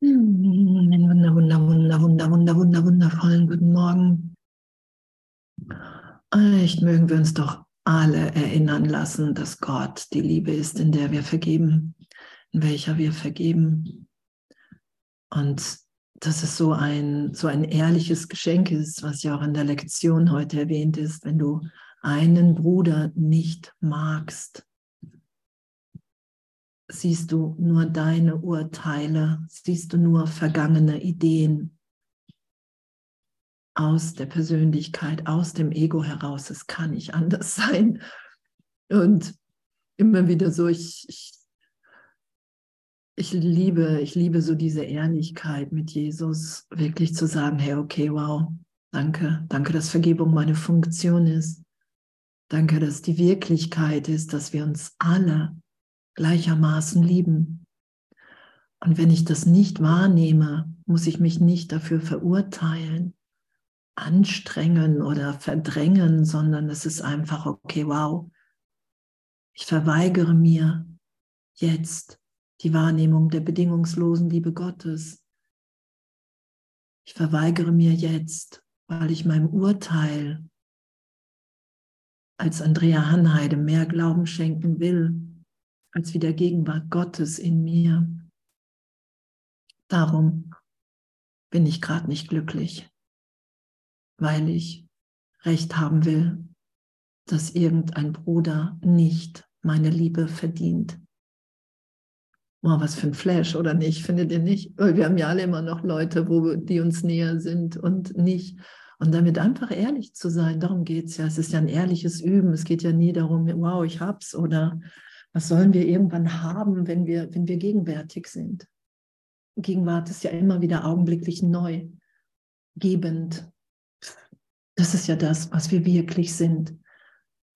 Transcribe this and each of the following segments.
Einen wunder, wunder, wunder, wunder, wunder, wunder, wundervollen guten Morgen. Echt mögen wir uns doch alle erinnern lassen, dass Gott die Liebe ist, in der wir vergeben, in welcher wir vergeben. Und dass es so ein, so ein ehrliches Geschenk ist, was ja auch in der Lektion heute erwähnt ist, wenn du einen Bruder nicht magst, siehst du nur deine Urteile, siehst du nur vergangene Ideen aus der Persönlichkeit, aus dem Ego heraus. Es kann nicht anders sein. Und immer wieder so, ich, ich, ich liebe, ich liebe so diese Ehrlichkeit mit Jesus, wirklich zu sagen, hey, okay, wow, danke, danke, dass Vergebung meine Funktion ist. Danke, dass die Wirklichkeit ist, dass wir uns alle gleichermaßen lieben. Und wenn ich das nicht wahrnehme, muss ich mich nicht dafür verurteilen, anstrengen oder verdrängen, sondern es ist einfach, okay, wow, ich verweigere mir jetzt die Wahrnehmung der bedingungslosen Liebe Gottes. Ich verweigere mir jetzt, weil ich meinem Urteil als Andrea Hanheide mehr Glauben schenken will, als wie der Gegenwart Gottes in mir. Darum bin ich gerade nicht glücklich, weil ich recht haben will, dass irgendein Bruder nicht meine Liebe verdient. Oh, was für ein Flash, oder nicht? Findet ihr nicht? Wir haben ja alle immer noch Leute, wo, die uns näher sind und nicht. Und damit einfach ehrlich zu sein, darum geht es ja. Es ist ja ein ehrliches Üben. Es geht ja nie darum, wow, ich hab's oder was sollen wir irgendwann haben, wenn wir, wenn wir gegenwärtig sind? Gegenwart ist ja immer wieder augenblicklich neu, gebend. Das ist ja das, was wir wirklich sind.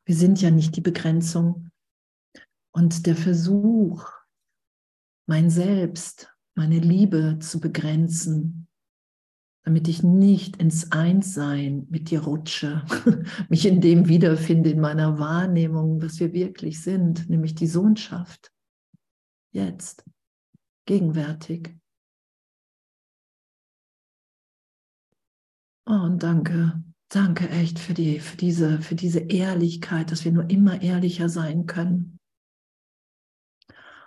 Wir sind ja nicht die Begrenzung. Und der Versuch, mein Selbst, meine Liebe zu begrenzen, damit ich nicht ins Einssein mit dir rutsche, mich in dem wiederfinde, in meiner Wahrnehmung, was wir wirklich sind, nämlich die Sohnschaft. Jetzt, gegenwärtig. Oh, und danke, danke echt für, die, für, diese, für diese Ehrlichkeit, dass wir nur immer ehrlicher sein können.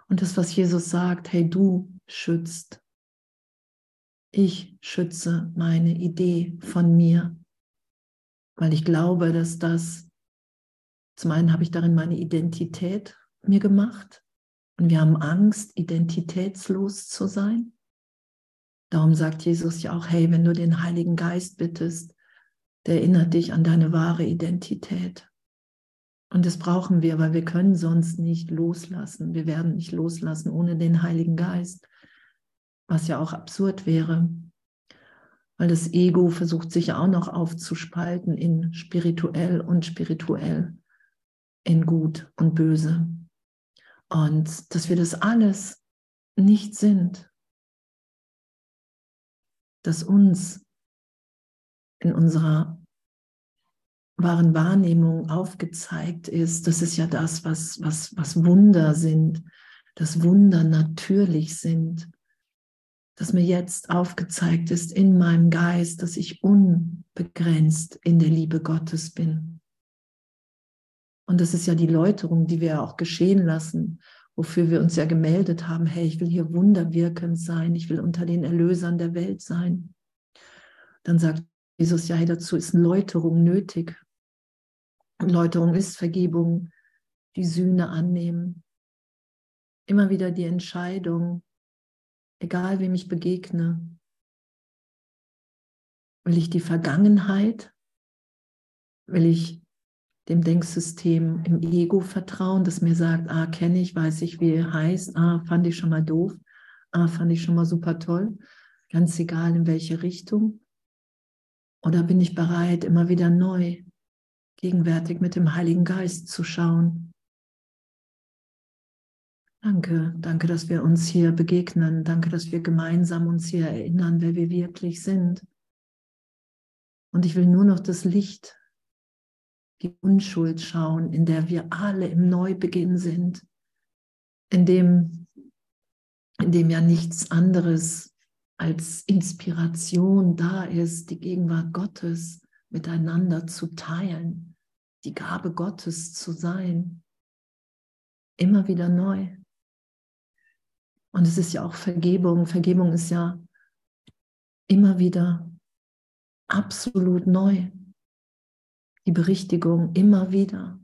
Und das, was Jesus sagt, hey, du schützt ich schütze meine Idee von mir, weil ich glaube, dass das, zum einen habe ich darin meine Identität mir gemacht und wir haben Angst, identitätslos zu sein. Darum sagt Jesus ja auch, hey, wenn du den Heiligen Geist bittest, der erinnert dich an deine wahre Identität. Und das brauchen wir, weil wir können sonst nicht loslassen. Wir werden nicht loslassen ohne den Heiligen Geist was ja auch absurd wäre, weil das Ego versucht sich ja auch noch aufzuspalten in spirituell und spirituell, in gut und böse. Und dass wir das alles nicht sind, dass uns in unserer wahren Wahrnehmung aufgezeigt ist, das ist ja das, was, was, was Wunder sind, dass Wunder natürlich sind, dass mir jetzt aufgezeigt ist in meinem Geist, dass ich unbegrenzt in der Liebe Gottes bin. Und das ist ja die Läuterung, die wir auch geschehen lassen, wofür wir uns ja gemeldet haben, hey, ich will hier wunderwirkend sein, ich will unter den Erlösern der Welt sein. Dann sagt Jesus ja, hey, dazu ist Läuterung nötig. Und Läuterung ist Vergebung, die Sühne annehmen. Immer wieder die Entscheidung, egal wem ich begegne. Will ich die Vergangenheit? Will ich dem Denksystem im Ego vertrauen, das mir sagt, ah, kenne ich, weiß ich, wie er heißt, ah, fand ich schon mal doof, ah, fand ich schon mal super toll, ganz egal in welche Richtung. Oder bin ich bereit, immer wieder neu, gegenwärtig mit dem Heiligen Geist zu schauen? Danke, danke, dass wir uns hier begegnen. Danke, dass wir gemeinsam uns hier erinnern, wer wir wirklich sind. Und ich will nur noch das Licht, die Unschuld schauen, in der wir alle im Neubeginn sind, in dem, in dem ja nichts anderes als Inspiration da ist, die Gegenwart Gottes miteinander zu teilen, die Gabe Gottes zu sein, immer wieder neu. Und es ist ja auch Vergebung. Vergebung ist ja immer wieder absolut neu. Die Berichtigung immer wieder.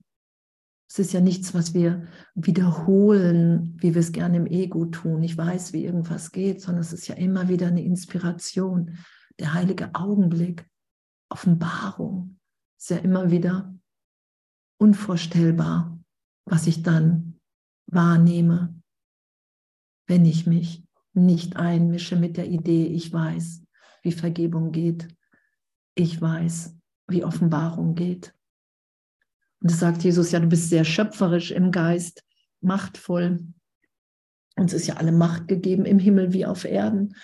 Es ist ja nichts, was wir wiederholen, wie wir es gerne im Ego tun. Ich weiß, wie irgendwas geht, sondern es ist ja immer wieder eine Inspiration. Der heilige Augenblick, Offenbarung ist ja immer wieder unvorstellbar, was ich dann wahrnehme, wenn ich mich nicht einmische mit der Idee, ich weiß, wie Vergebung geht. Ich weiß, wie Offenbarung geht. Und das sagt Jesus ja, du bist sehr schöpferisch im Geist, machtvoll. Uns ist ja alle Macht gegeben im Himmel wie auf Erden.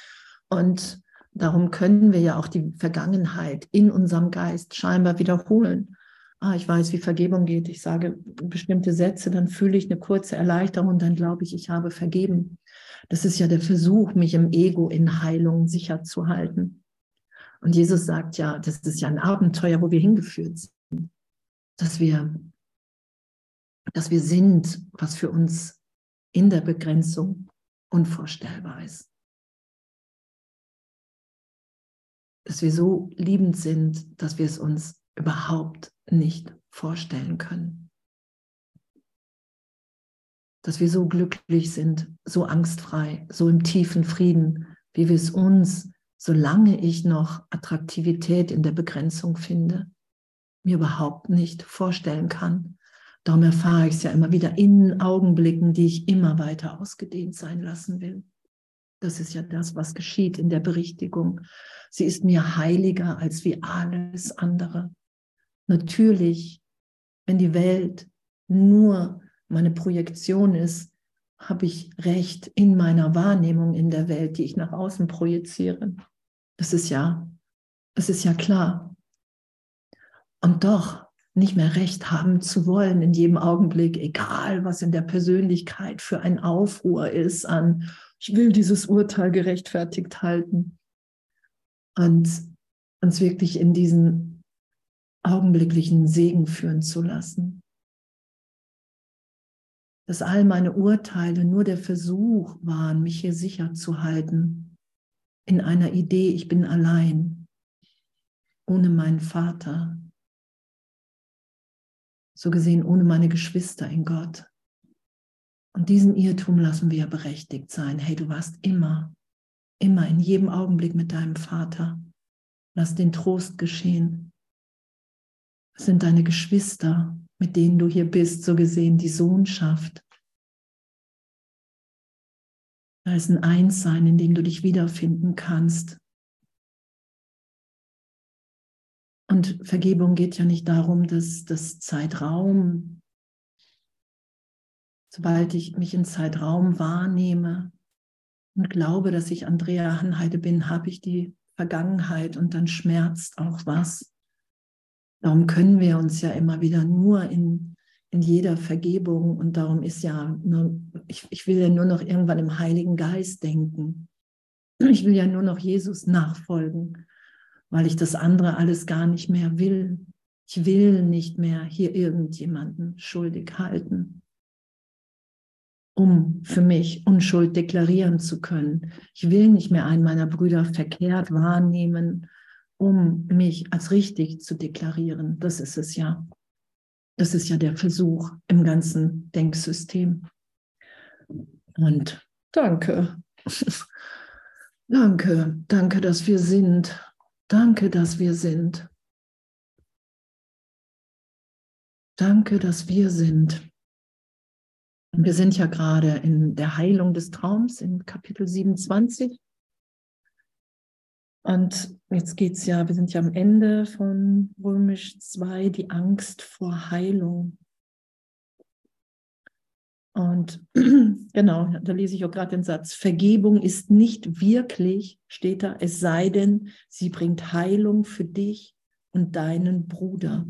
Und darum können wir ja auch die Vergangenheit in unserem Geist scheinbar wiederholen. Ah, ich weiß, wie Vergebung geht. Ich sage bestimmte Sätze, dann fühle ich eine kurze Erleichterung und dann glaube ich, ich habe vergeben. Das ist ja der Versuch, mich im Ego in Heilung sicher zu halten. Und Jesus sagt ja, das ist ja ein Abenteuer, wo wir hingeführt sind dass wir, dass wir sind, was für uns in der Begrenzung unvorstellbar ist. Dass wir so liebend sind, dass wir es uns überhaupt nicht vorstellen können. Dass wir so glücklich sind, so angstfrei, so im tiefen Frieden, wie wir es uns, solange ich noch Attraktivität in der Begrenzung finde, mir überhaupt nicht vorstellen kann. Darum erfahre ich es ja immer wieder in Augenblicken, die ich immer weiter ausgedehnt sein lassen will. Das ist ja das, was geschieht in der Berichtigung. Sie ist mir heiliger als wie alles andere. Natürlich, wenn die Welt nur meine Projektion ist, habe ich Recht in meiner Wahrnehmung in der Welt, die ich nach außen projiziere. Das ist ja, das ist ja klar und doch nicht mehr recht haben zu wollen in jedem Augenblick, egal was in der Persönlichkeit für ein Aufruhr ist an, ich will dieses Urteil gerechtfertigt halten. Und uns wirklich in diesen augenblicklichen Segen führen zu lassen. Dass all meine Urteile nur der Versuch waren, mich hier sicher zu halten, in einer Idee, ich bin allein, ohne meinen Vater, so gesehen ohne meine Geschwister in Gott. Und diesen Irrtum lassen wir berechtigt sein. Hey, du warst immer, immer in jedem Augenblick mit deinem Vater. Lass den Trost geschehen. Es sind deine Geschwister, mit denen du hier bist, so gesehen die Sohnschaft. Da ist ein Einssein, in dem du dich wiederfinden kannst. Und Vergebung geht ja nicht darum, dass das Zeitraum, sobald ich mich in Zeitraum wahrnehme und glaube, dass ich Andrea Hanheide bin, habe ich die Vergangenheit und dann schmerzt auch was. Darum können wir uns ja immer wieder nur in, in jeder Vergebung und darum ist ja, nur, ich, ich will ja nur noch irgendwann im Heiligen Geist denken. Ich will ja nur noch Jesus nachfolgen weil ich das andere alles gar nicht mehr will. Ich will nicht mehr hier irgendjemanden schuldig halten, um für mich Unschuld deklarieren zu können. Ich will nicht mehr einen meiner Brüder verkehrt wahrnehmen, um mich als richtig zu deklarieren. Das ist es ja. Das ist ja der Versuch im ganzen Denksystem. Und danke. danke, danke, dass wir sind Danke, dass wir sind. Danke, dass wir sind. Wir sind ja gerade in der Heilung des Traums in Kapitel 27. Und jetzt geht es ja, wir sind ja am Ende von Römisch 2, die Angst vor Heilung. Und genau, da lese ich auch gerade den Satz, Vergebung ist nicht wirklich, steht da, es sei denn, sie bringt Heilung für dich und deinen Bruder.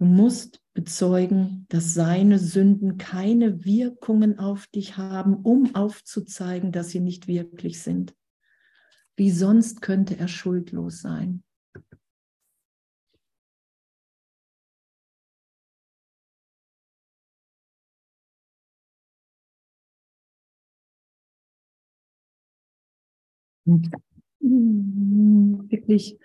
Du musst bezeugen, dass seine Sünden keine Wirkungen auf dich haben, um aufzuzeigen, dass sie nicht wirklich sind. Wie sonst könnte er schuldlos sein? wirklich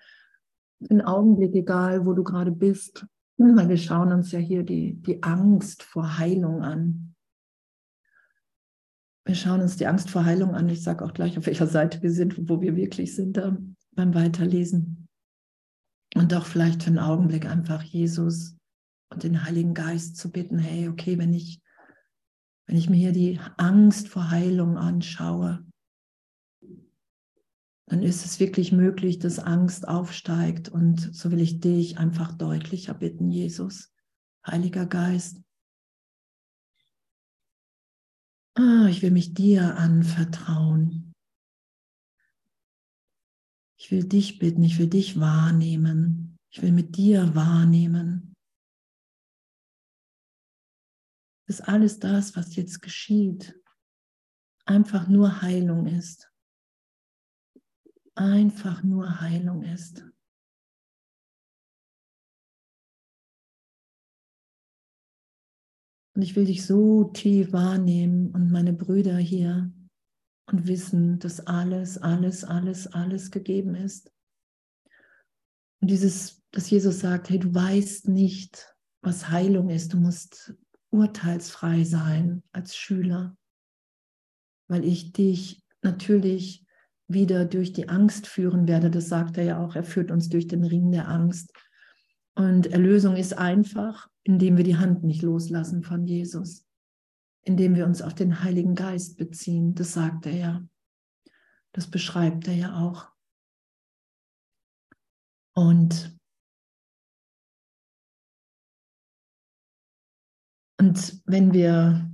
einen Augenblick, egal wo du gerade bist, weil wir schauen uns ja hier die, die Angst vor Heilung an. Wir schauen uns die Angst vor Heilung an. Ich sage auch gleich, auf welcher Seite wir sind, wo wir wirklich sind da beim Weiterlesen. Und auch vielleicht für einen Augenblick einfach Jesus und den Heiligen Geist zu bitten, hey, okay, wenn ich, wenn ich mir hier die Angst vor Heilung anschaue, dann ist es wirklich möglich, dass Angst aufsteigt. Und so will ich dich einfach deutlicher bitten, Jesus, Heiliger Geist. Ah, ich will mich dir anvertrauen. Ich will dich bitten, ich will dich wahrnehmen. Ich will mit dir wahrnehmen. Dass alles das, was jetzt geschieht, einfach nur Heilung ist einfach nur Heilung ist. Und ich will dich so tief wahrnehmen und meine Brüder hier und wissen, dass alles, alles, alles, alles gegeben ist. Und dieses, dass Jesus sagt, hey, du weißt nicht, was Heilung ist. Du musst urteilsfrei sein als Schüler, weil ich dich natürlich wieder durch die Angst führen werde. Das sagt er ja auch. Er führt uns durch den Ring der Angst. Und Erlösung ist einfach, indem wir die Hand nicht loslassen von Jesus, indem wir uns auf den Heiligen Geist beziehen. Das sagt er ja. Das beschreibt er ja auch. Und, und wenn wir,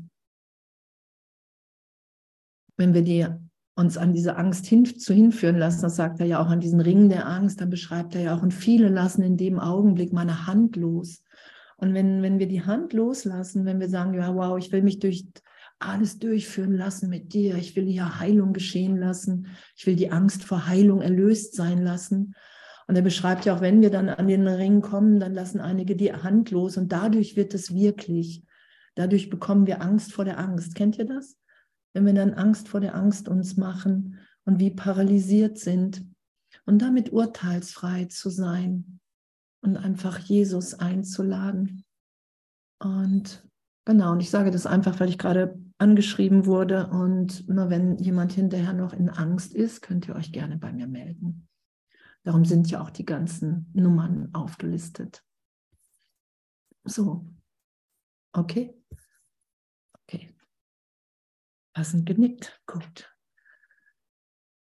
wenn wir die uns an diese Angst hin, zu hinführen lassen, das sagt er ja auch an diesen Ring der Angst, dann beschreibt er ja auch, und viele lassen in dem Augenblick meine Hand los. Und wenn, wenn wir die Hand loslassen, wenn wir sagen, ja, wow, ich will mich durch alles durchführen lassen mit dir, ich will hier Heilung geschehen lassen, ich will die Angst vor Heilung erlöst sein lassen. Und er beschreibt ja auch, wenn wir dann an den Ring kommen, dann lassen einige die Hand los und dadurch wird es wirklich. Dadurch bekommen wir Angst vor der Angst. Kennt ihr das? Wenn wir dann Angst vor der Angst uns machen und wie paralysiert sind und damit urteilsfrei zu sein und einfach Jesus einzuladen. Und genau, und ich sage das einfach, weil ich gerade angeschrieben wurde und nur wenn jemand hinterher noch in Angst ist, könnt ihr euch gerne bei mir melden. Darum sind ja auch die ganzen Nummern aufgelistet. So, okay. Passend genickt. Gut.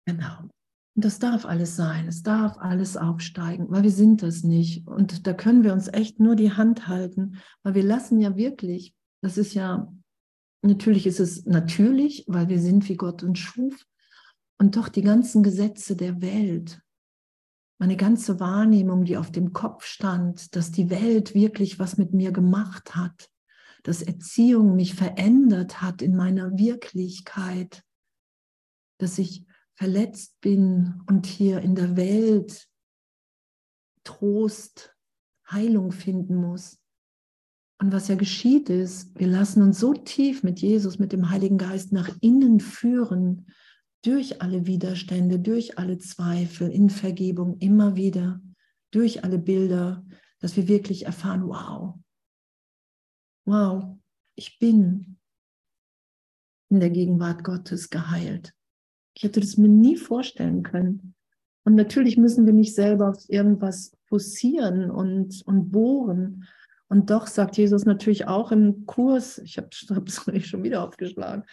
Genau. Und das darf alles sein. Es darf alles aufsteigen, weil wir sind das nicht. Und da können wir uns echt nur die Hand halten, weil wir lassen ja wirklich, das ist ja, natürlich ist es natürlich, weil wir sind, wie Gott uns schuf. Und doch die ganzen Gesetze der Welt, meine ganze Wahrnehmung, die auf dem Kopf stand, dass die Welt wirklich was mit mir gemacht hat, dass Erziehung mich verändert hat in meiner Wirklichkeit, dass ich verletzt bin und hier in der Welt Trost, Heilung finden muss. Und was ja geschieht ist, wir lassen uns so tief mit Jesus, mit dem Heiligen Geist nach innen führen, durch alle Widerstände, durch alle Zweifel, in Vergebung, immer wieder, durch alle Bilder, dass wir wirklich erfahren, wow, wow, ich bin in der Gegenwart Gottes geheilt. Ich hätte das mir nie vorstellen können. Und natürlich müssen wir nicht selber auf irgendwas fokussieren und, und bohren. Und doch sagt Jesus natürlich auch im Kurs, ich habe es schon wieder aufgeschlagen,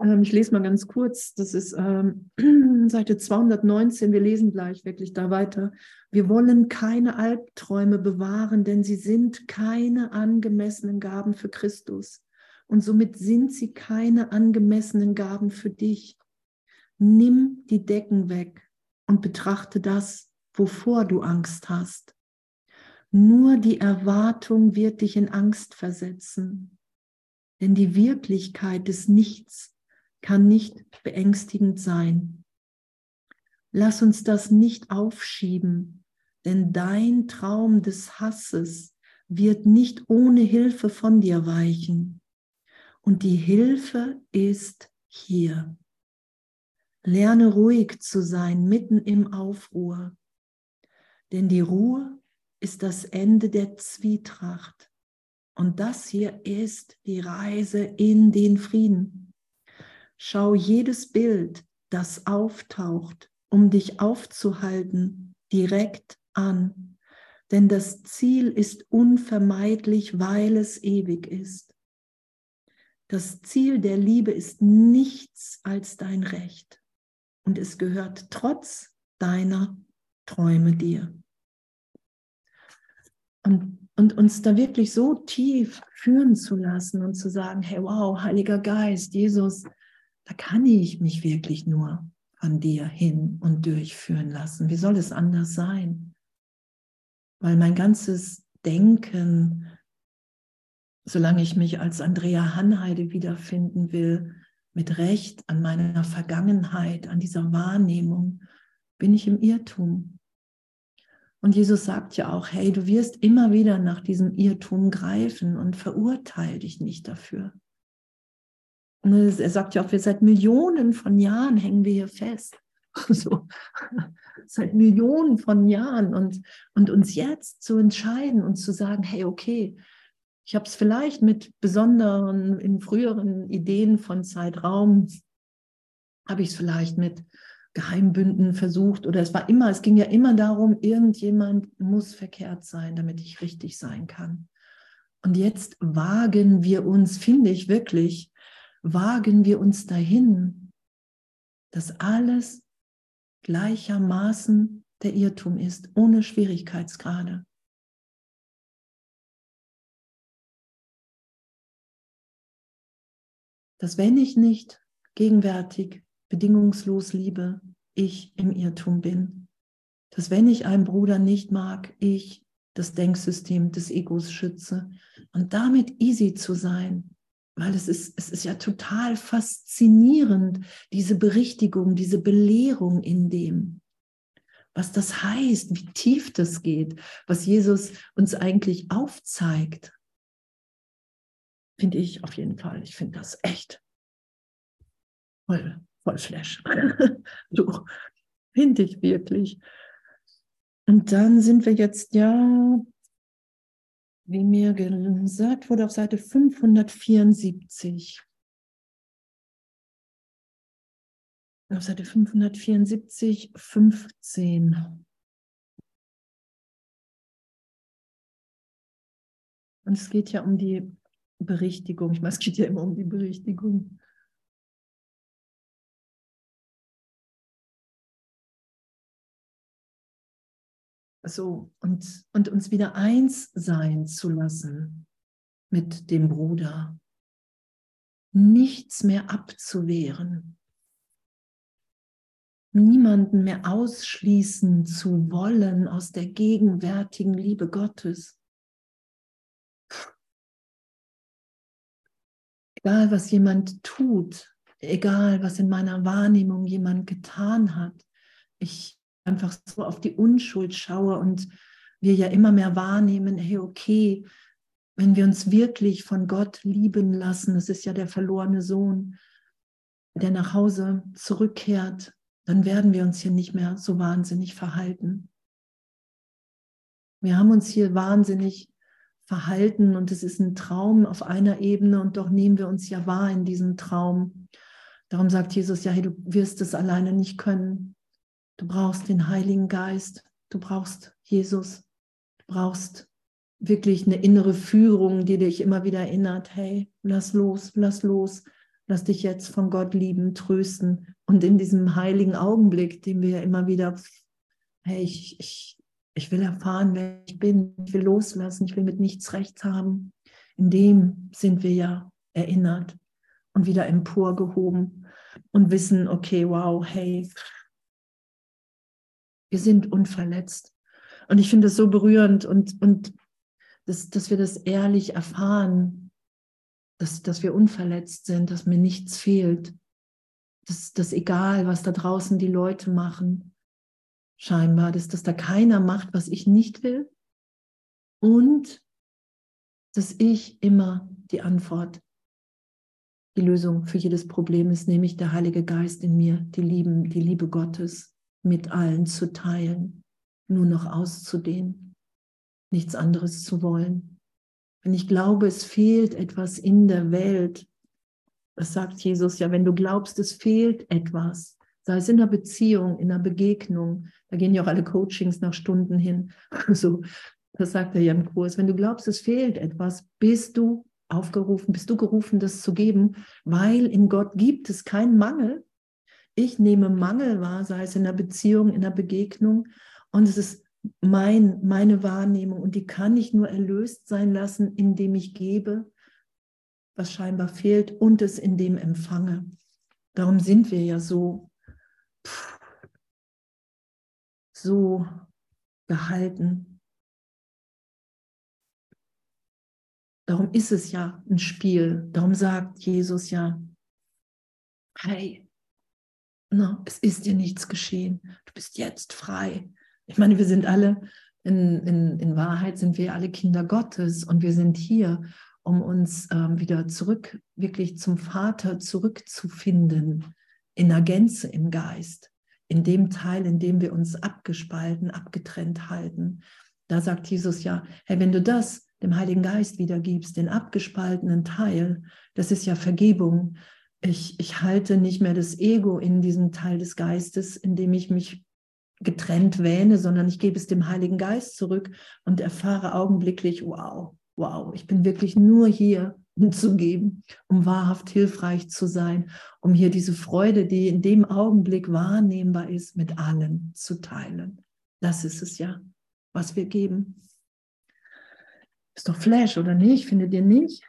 ähm, ich lese mal ganz kurz, das ist ähm, Seite 219, wir lesen gleich wirklich da weiter. Wir wollen keine Albträume bewahren, denn sie sind keine angemessenen Gaben für Christus. Und somit sind sie keine angemessenen Gaben für dich. Nimm die Decken weg und betrachte das, wovor du Angst hast. Nur die Erwartung wird dich in Angst versetzen, denn die Wirklichkeit des Nichts kann nicht beängstigend sein. Lass uns das nicht aufschieben, denn dein Traum des Hasses wird nicht ohne Hilfe von dir weichen. Und die Hilfe ist hier. Lerne ruhig zu sein mitten im Aufruhr, denn die Ruhe ist das Ende der Zwietracht. Und das hier ist die Reise in den Frieden. Schau jedes Bild, das auftaucht, um dich aufzuhalten, direkt an. Denn das Ziel ist unvermeidlich, weil es ewig ist. Das Ziel der Liebe ist nichts als dein Recht. Und es gehört trotz deiner Träume dir. Und, und uns da wirklich so tief führen zu lassen und zu sagen, hey, wow, Heiliger Geist, Jesus, da kann ich mich wirklich nur von dir hin und durchführen lassen. Wie soll es anders sein? Weil mein ganzes Denken, solange ich mich als Andrea Hanheide wiederfinden will, mit Recht an meiner Vergangenheit, an dieser Wahrnehmung, bin ich im Irrtum. Und Jesus sagt ja auch, hey, du wirst immer wieder nach diesem Irrtum greifen und verurteile dich nicht dafür. Und er sagt ja auch, wir seit Millionen von Jahren hängen wir hier fest. So, seit Millionen von Jahren und, und uns jetzt zu entscheiden und zu sagen, hey, okay, ich habe es vielleicht mit besonderen, in früheren Ideen von Zeitraum, habe ich es vielleicht mit Geheimbünden versucht oder es war immer, es ging ja immer darum, irgendjemand muss verkehrt sein, damit ich richtig sein kann. Und jetzt wagen wir uns, finde ich wirklich, wagen wir uns dahin, dass alles gleichermaßen der Irrtum ist, ohne Schwierigkeitsgrade. Dass wenn ich nicht gegenwärtig bedingungslos liebe, ich im Irrtum bin. Dass wenn ich einen Bruder nicht mag, ich das Denksystem des Egos schütze. Und damit easy zu sein, weil es ist, es ist ja total faszinierend, diese Berichtigung, diese Belehrung in dem, was das heißt, wie tief das geht, was Jesus uns eigentlich aufzeigt. Finde ich auf jeden Fall. Ich finde das echt voll voll Flash. so, finde ich wirklich. Und dann sind wir jetzt ja, wie mir gesagt wurde, auf Seite 574. Auf Seite 574, 15. Und es geht ja um die Berichtigung. Ich meine, es geht ja immer um die Berichtigung. So und, und uns wieder eins sein zu lassen mit dem Bruder. Nichts mehr abzuwehren. Niemanden mehr ausschließen zu wollen aus der gegenwärtigen Liebe Gottes. Egal, was jemand tut, egal, was in meiner Wahrnehmung jemand getan hat, ich einfach so auf die Unschuld schaue und wir ja immer mehr wahrnehmen, hey, okay, wenn wir uns wirklich von Gott lieben lassen, das ist ja der verlorene Sohn, der nach Hause zurückkehrt, dann werden wir uns hier nicht mehr so wahnsinnig verhalten. Wir haben uns hier wahnsinnig verhalten und es ist ein Traum auf einer Ebene und doch nehmen wir uns ja wahr in diesem Traum. Darum sagt Jesus, ja, hey, du wirst es alleine nicht können. Du brauchst den Heiligen Geist, du brauchst Jesus, du brauchst wirklich eine innere Führung, die dich immer wieder erinnert, hey, lass los, lass los, lass dich jetzt von Gott lieben, trösten. Und in diesem heiligen Augenblick, den wir immer wieder, hey, ich, ich, ich will erfahren, wer ich bin, ich will loslassen, ich will mit nichts recht haben. In dem sind wir ja erinnert und wieder emporgehoben und wissen, okay, wow, hey, wir sind unverletzt. Und ich finde es so berührend und, und dass, dass wir das ehrlich erfahren, dass, dass wir unverletzt sind, dass mir nichts fehlt, dass das egal, was da draußen die Leute machen, scheinbar, dass, dass da keiner macht, was ich nicht will und dass ich immer die Antwort, die Lösung für jedes Problem ist, nämlich der Heilige Geist in mir, die, Lieben, die Liebe Gottes mit allen zu teilen, nur noch auszudehnen, nichts anderes zu wollen. Wenn ich glaube, es fehlt etwas in der Welt, das sagt Jesus ja, wenn du glaubst, es fehlt etwas, sei es in der Beziehung, in der Begegnung, da gehen ja auch alle Coachings nach Stunden hin, so, das sagt er ja im Kurs, wenn du glaubst, es fehlt etwas, bist du aufgerufen, bist du gerufen, das zu geben, weil in Gott gibt es keinen Mangel. Ich nehme Mangel wahr, sei es in der Beziehung, in der Begegnung, und es ist mein, meine Wahrnehmung und die kann ich nur erlöst sein lassen, indem ich gebe, was scheinbar fehlt und es in dem empfange. Darum sind wir ja so, so gehalten. Darum ist es ja ein Spiel. Darum sagt Jesus ja, hey, no, es ist dir nichts geschehen. Du bist jetzt frei. Ich meine, wir sind alle, in, in, in Wahrheit sind wir alle Kinder Gottes und wir sind hier, um uns ähm, wieder zurück, wirklich zum Vater zurückzufinden, in der Gänze im Geist, in dem Teil, in dem wir uns abgespalten, abgetrennt halten. Da sagt Jesus ja, hey, wenn du das dem Heiligen Geist wiedergibst, den abgespaltenen Teil, das ist ja Vergebung. Ich, ich halte nicht mehr das Ego in diesem Teil des Geistes, in dem ich mich getrennt wähne, sondern ich gebe es dem Heiligen Geist zurück und erfahre augenblicklich, wow, wow, ich bin wirklich nur hier, um zu geben, um wahrhaft hilfreich zu sein, um hier diese Freude, die in dem Augenblick wahrnehmbar ist, mit allen zu teilen. Das ist es ja, was wir geben. Ist doch Flash, oder nicht? Findet ihr nicht?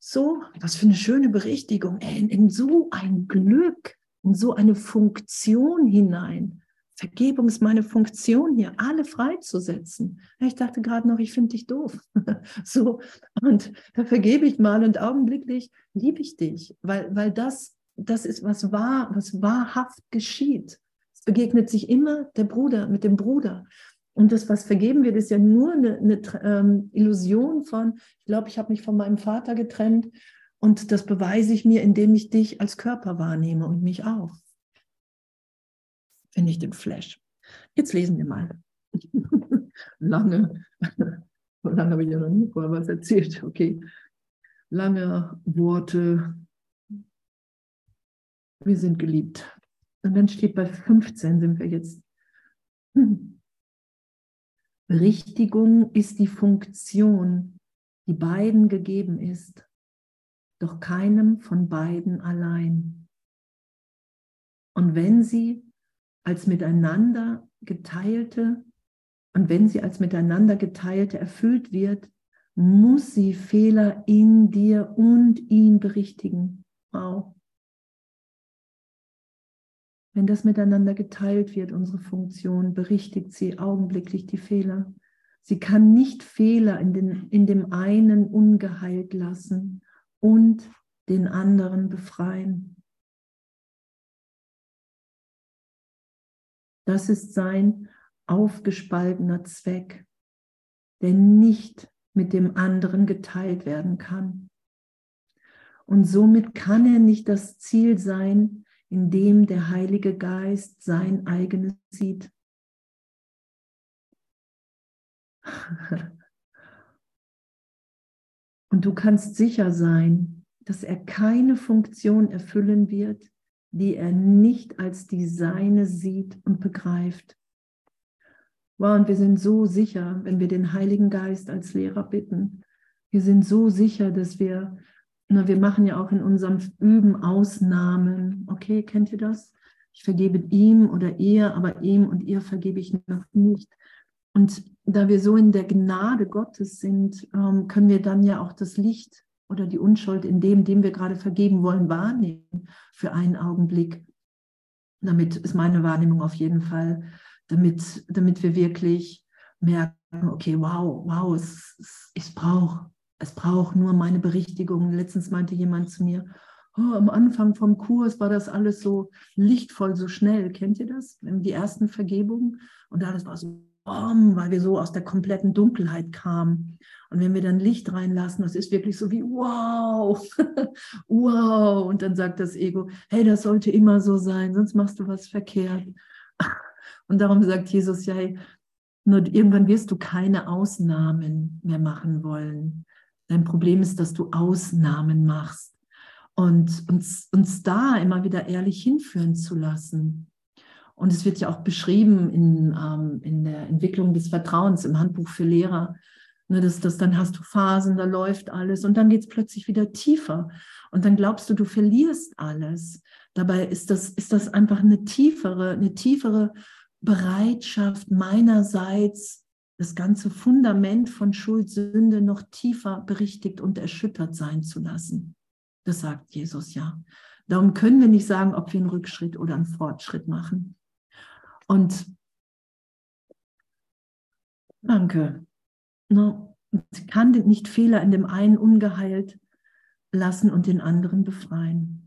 So, was für eine schöne Berichtigung. In, in so ein Glück, in so eine Funktion hinein Vergebung ist meine Funktion hier, alle freizusetzen. Ich dachte gerade noch, ich finde dich doof. so, und da vergebe ich mal und augenblicklich liebe ich dich, weil, weil das, das ist, was wahr, was wahrhaft geschieht. Es begegnet sich immer der Bruder mit dem Bruder. Und das, was vergeben wird, ist ja nur eine, eine ähm, Illusion von, ich glaube, ich habe mich von meinem Vater getrennt und das beweise ich mir, indem ich dich als Körper wahrnehme und mich auch finde ich den Flash. Jetzt lesen wir mal. lange, lange habe ich ja noch nie vorher was erzählt. Okay. Lange Worte. Wir sind geliebt. Und dann steht bei 15 sind wir jetzt. Berichtigung ist die Funktion, die beiden gegeben ist, doch keinem von beiden allein. Und wenn sie als miteinander geteilte und wenn sie als miteinander geteilte erfüllt wird, muss sie Fehler in dir und ihn berichtigen. Wow. Wenn das miteinander geteilt wird, unsere Funktion, berichtigt sie augenblicklich die Fehler. Sie kann nicht Fehler in, den, in dem einen ungeheilt lassen und den anderen befreien. Das ist sein aufgespaltener Zweck, der nicht mit dem anderen geteilt werden kann. Und somit kann er nicht das Ziel sein, in dem der Heilige Geist sein eigenes sieht. Und du kannst sicher sein, dass er keine Funktion erfüllen wird, die er nicht als die seine sieht und begreift. Wow, und wir sind so sicher, wenn wir den Heiligen Geist als Lehrer bitten. Wir sind so sicher, dass wir, na, wir machen ja auch in unserem Üben Ausnahmen. Okay, kennt ihr das? Ich vergebe ihm oder ihr, aber ihm und ihr vergebe ich noch nicht. Und da wir so in der Gnade Gottes sind, ähm, können wir dann ja auch das Licht oder die Unschuld in dem, dem wir gerade vergeben wollen, wahrnehmen für einen Augenblick. Damit ist meine Wahrnehmung auf jeden Fall, damit, damit wir wirklich merken, okay, wow, wow, ich brauche, es braucht nur meine Berichtigung. Letztens meinte jemand zu mir, oh, am Anfang vom Kurs war das alles so lichtvoll, so schnell. Kennt ihr das? Die ersten Vergebungen und alles war so, bom, weil wir so aus der kompletten Dunkelheit kamen. Und wenn wir dann Licht reinlassen, das ist wirklich so wie, wow, wow. Und dann sagt das Ego, hey, das sollte immer so sein, sonst machst du was verkehrt. Und darum sagt Jesus, ja, hey, nur irgendwann wirst du keine Ausnahmen mehr machen wollen. Dein Problem ist, dass du Ausnahmen machst und uns, uns da immer wieder ehrlich hinführen zu lassen. Und es wird ja auch beschrieben in, ähm, in der Entwicklung des Vertrauens im Handbuch für Lehrer, ne, dass, dass dann hast du Phasen, da läuft alles und dann geht es plötzlich wieder tiefer. Und dann glaubst du, du verlierst alles. Dabei ist das, ist das einfach eine tiefere, eine tiefere Bereitschaft meinerseits, das ganze Fundament von Schuld, Sünde noch tiefer berichtigt und erschüttert sein zu lassen. Das sagt Jesus ja. Darum können wir nicht sagen, ob wir einen Rückschritt oder einen Fortschritt machen. Und danke. No, kann nicht Fehler in dem einen ungeheilt lassen und den anderen befreien.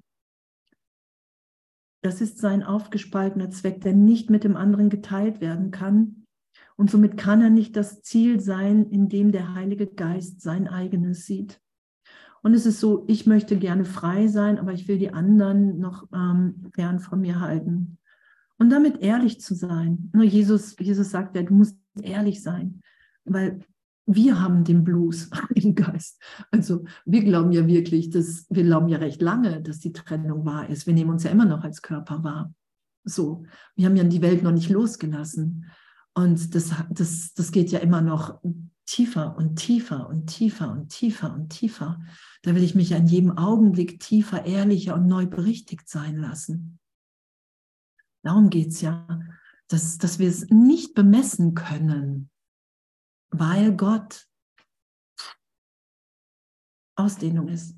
Das ist sein aufgespaltener Zweck, der nicht mit dem anderen geteilt werden kann. Und somit kann er nicht das Ziel sein, in dem der Heilige Geist sein eigenes sieht. Und es ist so, ich möchte gerne frei sein, aber ich will die anderen noch ähm, fern von mir halten. Und damit ehrlich zu sein. Nur Jesus, Jesus sagt ja, du musst ehrlich sein, weil wir haben den Blues im Geist. Also wir glauben ja wirklich, dass wir glauben ja recht lange, dass die Trennung wahr ist. Wir nehmen uns ja immer noch als Körper wahr. So, wir haben ja die Welt noch nicht losgelassen. Und das, das, das geht ja immer noch tiefer und tiefer und tiefer und tiefer und tiefer. Da will ich mich an jedem Augenblick tiefer, ehrlicher und neu berichtigt sein lassen. Darum geht es ja, dass, dass wir es nicht bemessen können, weil Gott Ausdehnung ist.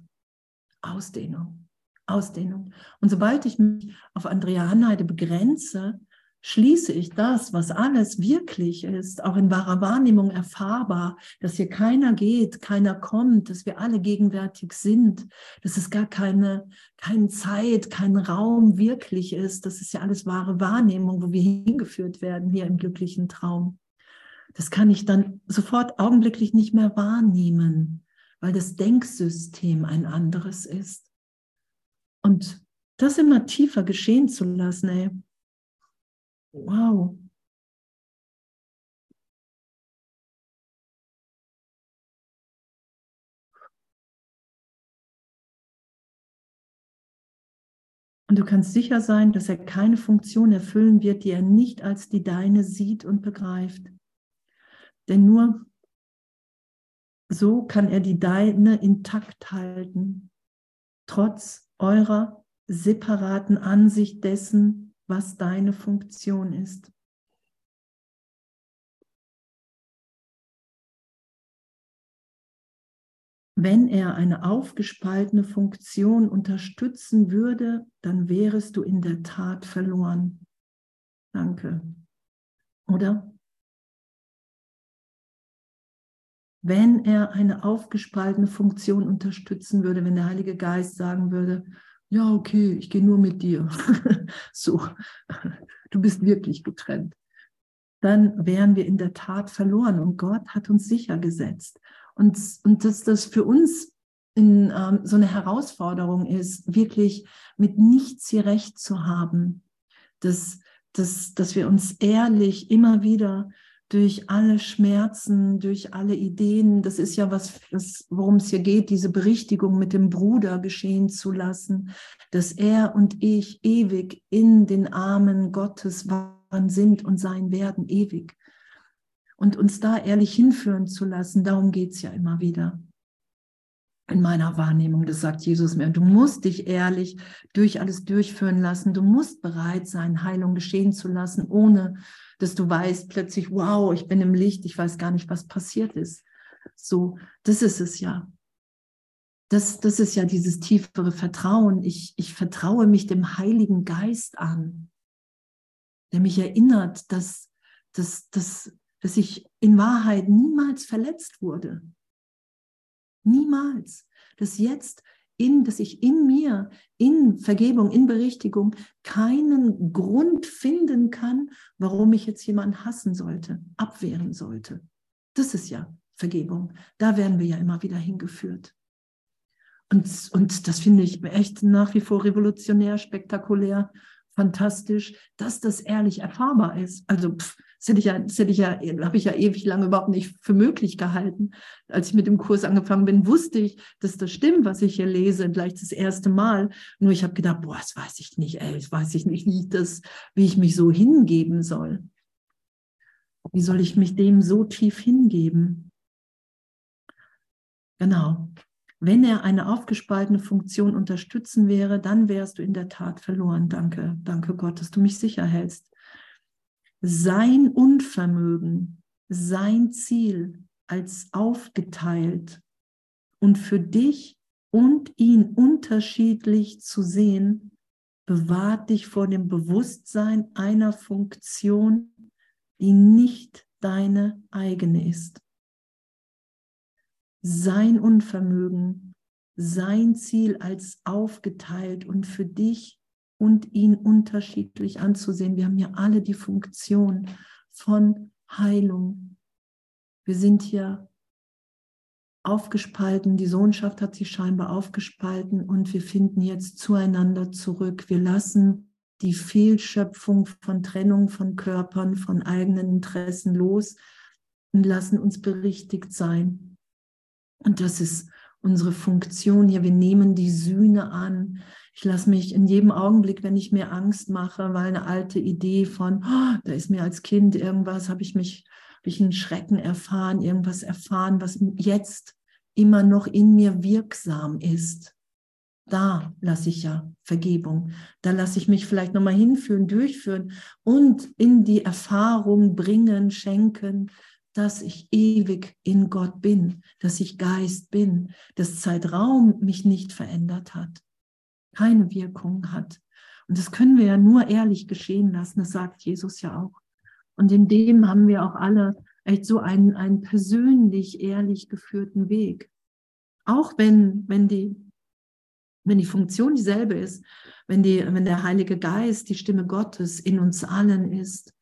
Ausdehnung, Ausdehnung. Und sobald ich mich auf Andrea Hanheide begrenze, schließe ich das, was alles wirklich ist, auch in wahrer Wahrnehmung erfahrbar, dass hier keiner geht, keiner kommt, dass wir alle gegenwärtig sind, dass es gar keine, keine Zeit, kein Raum wirklich ist. Das ist ja alles wahre Wahrnehmung, wo wir hingeführt werden hier im glücklichen Traum. Das kann ich dann sofort augenblicklich nicht mehr wahrnehmen, weil das Denksystem ein anderes ist. Und das immer tiefer geschehen zu lassen, ey. Wow. Und du kannst sicher sein, dass er keine Funktion erfüllen wird, die er nicht als die deine sieht und begreift. Denn nur so kann er die deine intakt halten, trotz eurer separaten Ansicht dessen, was deine Funktion ist. Wenn er eine aufgespaltene Funktion unterstützen würde, dann wärest du in der Tat verloren. Danke. Oder? wenn er eine aufgespaltene Funktion unterstützen würde, wenn der Heilige Geist sagen würde, ja, okay, ich gehe nur mit dir. so, du bist wirklich getrennt. Dann wären wir in der Tat verloren und Gott hat uns sicher gesetzt. Und, und dass das für uns in, ähm, so eine Herausforderung ist, wirklich mit nichts hier recht zu haben, dass, dass, dass wir uns ehrlich immer wieder durch alle Schmerzen, durch alle Ideen. Das ist ja was, worum es hier geht, diese Berichtigung mit dem Bruder geschehen zu lassen, dass er und ich ewig in den Armen Gottes waren, sind und sein werden, ewig. Und uns da ehrlich hinführen zu lassen, darum geht es ja immer wieder. In meiner Wahrnehmung, das sagt Jesus mir, du musst dich ehrlich durch alles durchführen lassen, du musst bereit sein, Heilung geschehen zu lassen, ohne dass du weißt plötzlich, wow, ich bin im Licht, ich weiß gar nicht, was passiert ist. So, das ist es ja. Das, das ist ja dieses tiefere Vertrauen. Ich, ich vertraue mich dem Heiligen Geist an, der mich erinnert, dass, dass, dass, dass ich in Wahrheit niemals verletzt wurde. Niemals. Dass jetzt in, dass ich in mir, in Vergebung, in Berichtigung keinen Grund finden kann, warum ich jetzt jemanden hassen sollte, abwehren sollte. Das ist ja Vergebung. Da werden wir ja immer wieder hingeführt. Und, und das finde ich echt nach wie vor revolutionär, spektakulär, fantastisch, dass das ehrlich erfahrbar ist. Also pff, das hätte ich ja, das hätte ich ja, habe ich ja ewig lange überhaupt nicht für möglich gehalten. Als ich mit dem Kurs angefangen bin, wusste ich, dass das stimmt, was ich hier lese, gleich das erste Mal. Nur ich habe gedacht, boah, das weiß ich nicht, ey, das weiß ich nicht, wie ich das, wie ich mich so hingeben soll. Wie soll ich mich dem so tief hingeben? Genau. Wenn er eine aufgespaltene Funktion unterstützen wäre, dann wärst du in der Tat verloren. Danke, danke Gott, dass du mich sicher hältst. Sein Unvermögen, sein Ziel als aufgeteilt und für dich und ihn unterschiedlich zu sehen, bewahrt dich vor dem Bewusstsein einer Funktion, die nicht deine eigene ist. Sein Unvermögen, sein Ziel als aufgeteilt und für dich und ihn unterschiedlich anzusehen. Wir haben hier alle die Funktion von Heilung. Wir sind hier aufgespalten, die Sohnschaft hat sich scheinbar aufgespalten und wir finden jetzt zueinander zurück. Wir lassen die Fehlschöpfung von Trennung von Körpern, von eigenen Interessen los und lassen uns berichtigt sein. Und das ist unsere Funktion hier. Wir nehmen die Sühne an. Ich lasse mich in jedem Augenblick, wenn ich mir Angst mache, weil eine alte Idee von, oh, da ist mir als Kind irgendwas, habe ich mich, habe ich einen Schrecken erfahren, irgendwas erfahren, was jetzt immer noch in mir wirksam ist. Da lasse ich ja Vergebung. Da lasse ich mich vielleicht nochmal hinführen, durchführen und in die Erfahrung bringen, schenken, dass ich ewig in Gott bin, dass ich Geist bin, dass Zeitraum mich nicht verändert hat, keine Wirkung hat. Und das können wir ja nur ehrlich geschehen lassen, das sagt Jesus ja auch. Und in dem haben wir auch alle echt so einen, einen persönlich ehrlich geführten Weg. Auch wenn, wenn die, wenn die Funktion dieselbe ist, wenn, die, wenn der Heilige Geist, die Stimme Gottes in uns allen ist,